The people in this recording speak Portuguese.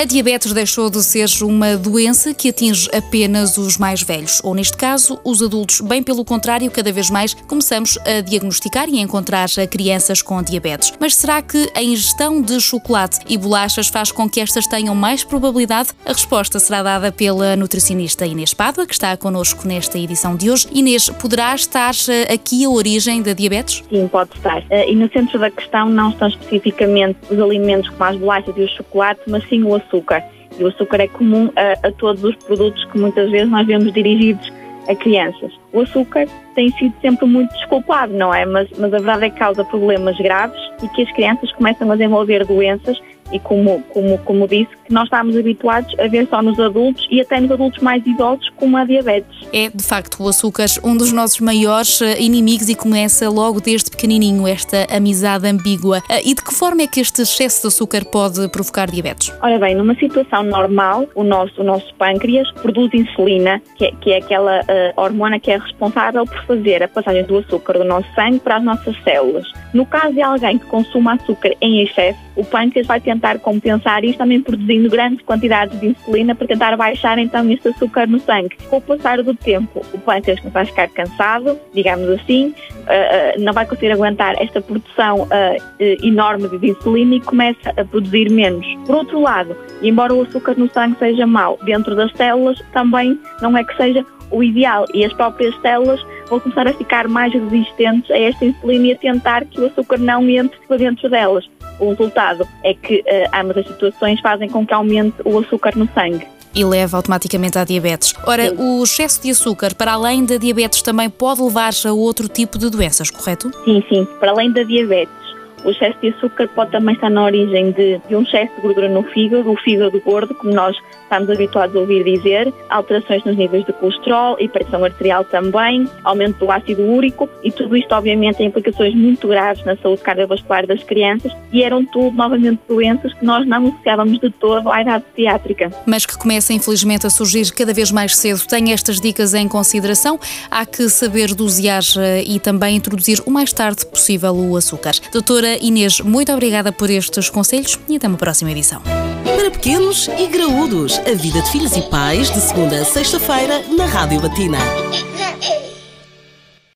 A diabetes deixou de ser uma doença que atinge apenas os mais velhos, ou neste caso, os adultos. Bem pelo contrário, cada vez mais começamos a diagnosticar e a encontrar crianças com diabetes. Mas será que a ingestão de chocolate e bolachas faz com que estas tenham mais probabilidade? A resposta será dada pela nutricionista Inês Pádua, que está connosco nesta edição de hoje. Inês, poderá estar eh, aqui a origem da diabetes? Sim, pode estar. Eh, e no centro da questão não estão especificamente os alimentos como as bolachas e o chocolate, mas sim o açúcar açúcar. E o açúcar é comum a, a todos os produtos que muitas vezes nós vemos dirigidos a crianças. O açúcar tem sido sempre muito desculpado, não é? Mas, mas a verdade é que causa problemas graves e que as crianças começam a desenvolver doenças e como, como, como disse, que nós estamos habituados a ver só nos adultos e até nos adultos mais idosos como a diabetes. É, de facto, o açúcar um dos nossos maiores eh, inimigos e começa logo desde pequenininho esta amizade ambígua. Eh, e de que forma é que este excesso de açúcar pode provocar diabetes? Ora bem, numa situação normal, o nosso, o nosso pâncreas produz insulina, que é, que é aquela uh, hormona que é responsável por fazer a passagem do açúcar do nosso sangue para as nossas células. No caso de alguém que consuma açúcar em excesso, o pâncreas vai tentar compensar isto também produzindo grandes quantidades de insulina para tentar baixar então este açúcar no sangue. Com o passar do tempo, o pâncreas vai ficar cansado, digamos assim, uh, uh, não vai conseguir aguentar esta produção uh, enorme de insulina e começa a produzir menos. Por outro lado, embora o açúcar no sangue seja mau, dentro das células também não é que seja o ideal e as próprias células vão começar a ficar mais resistentes a esta insulina e a tentar que o açúcar não entre para dentro delas. O resultado é que uh, ambas as situações fazem com que aumente o açúcar no sangue e leva automaticamente à diabetes. Ora, sim. o excesso de açúcar, para além da diabetes, também pode levar a outro tipo de doenças, correto? Sim, sim. Para além da diabetes, o excesso de açúcar pode também estar na origem de, de um excesso de gordura no fígado, o fígado gordo, como nós estamos habituados a ouvir dizer, alterações nos níveis de colesterol, hipertensão arterial também, aumento do ácido úrico e tudo isto obviamente tem implicações muito graves na saúde cardiovascular das crianças e eram tudo novamente doenças que nós não associávamos de todo à idade pediátrica. Mas que começa infelizmente a surgir cada vez mais cedo. Tem estas dicas em consideração, há que saber dosear eh, e também introduzir o mais tarde possível o açúcar. Inês, muito obrigada por estes conselhos e até uma próxima edição. Para pequenos e graúdos, a vida de filhos e pais, de segunda a sexta-feira, na Rádio Latina.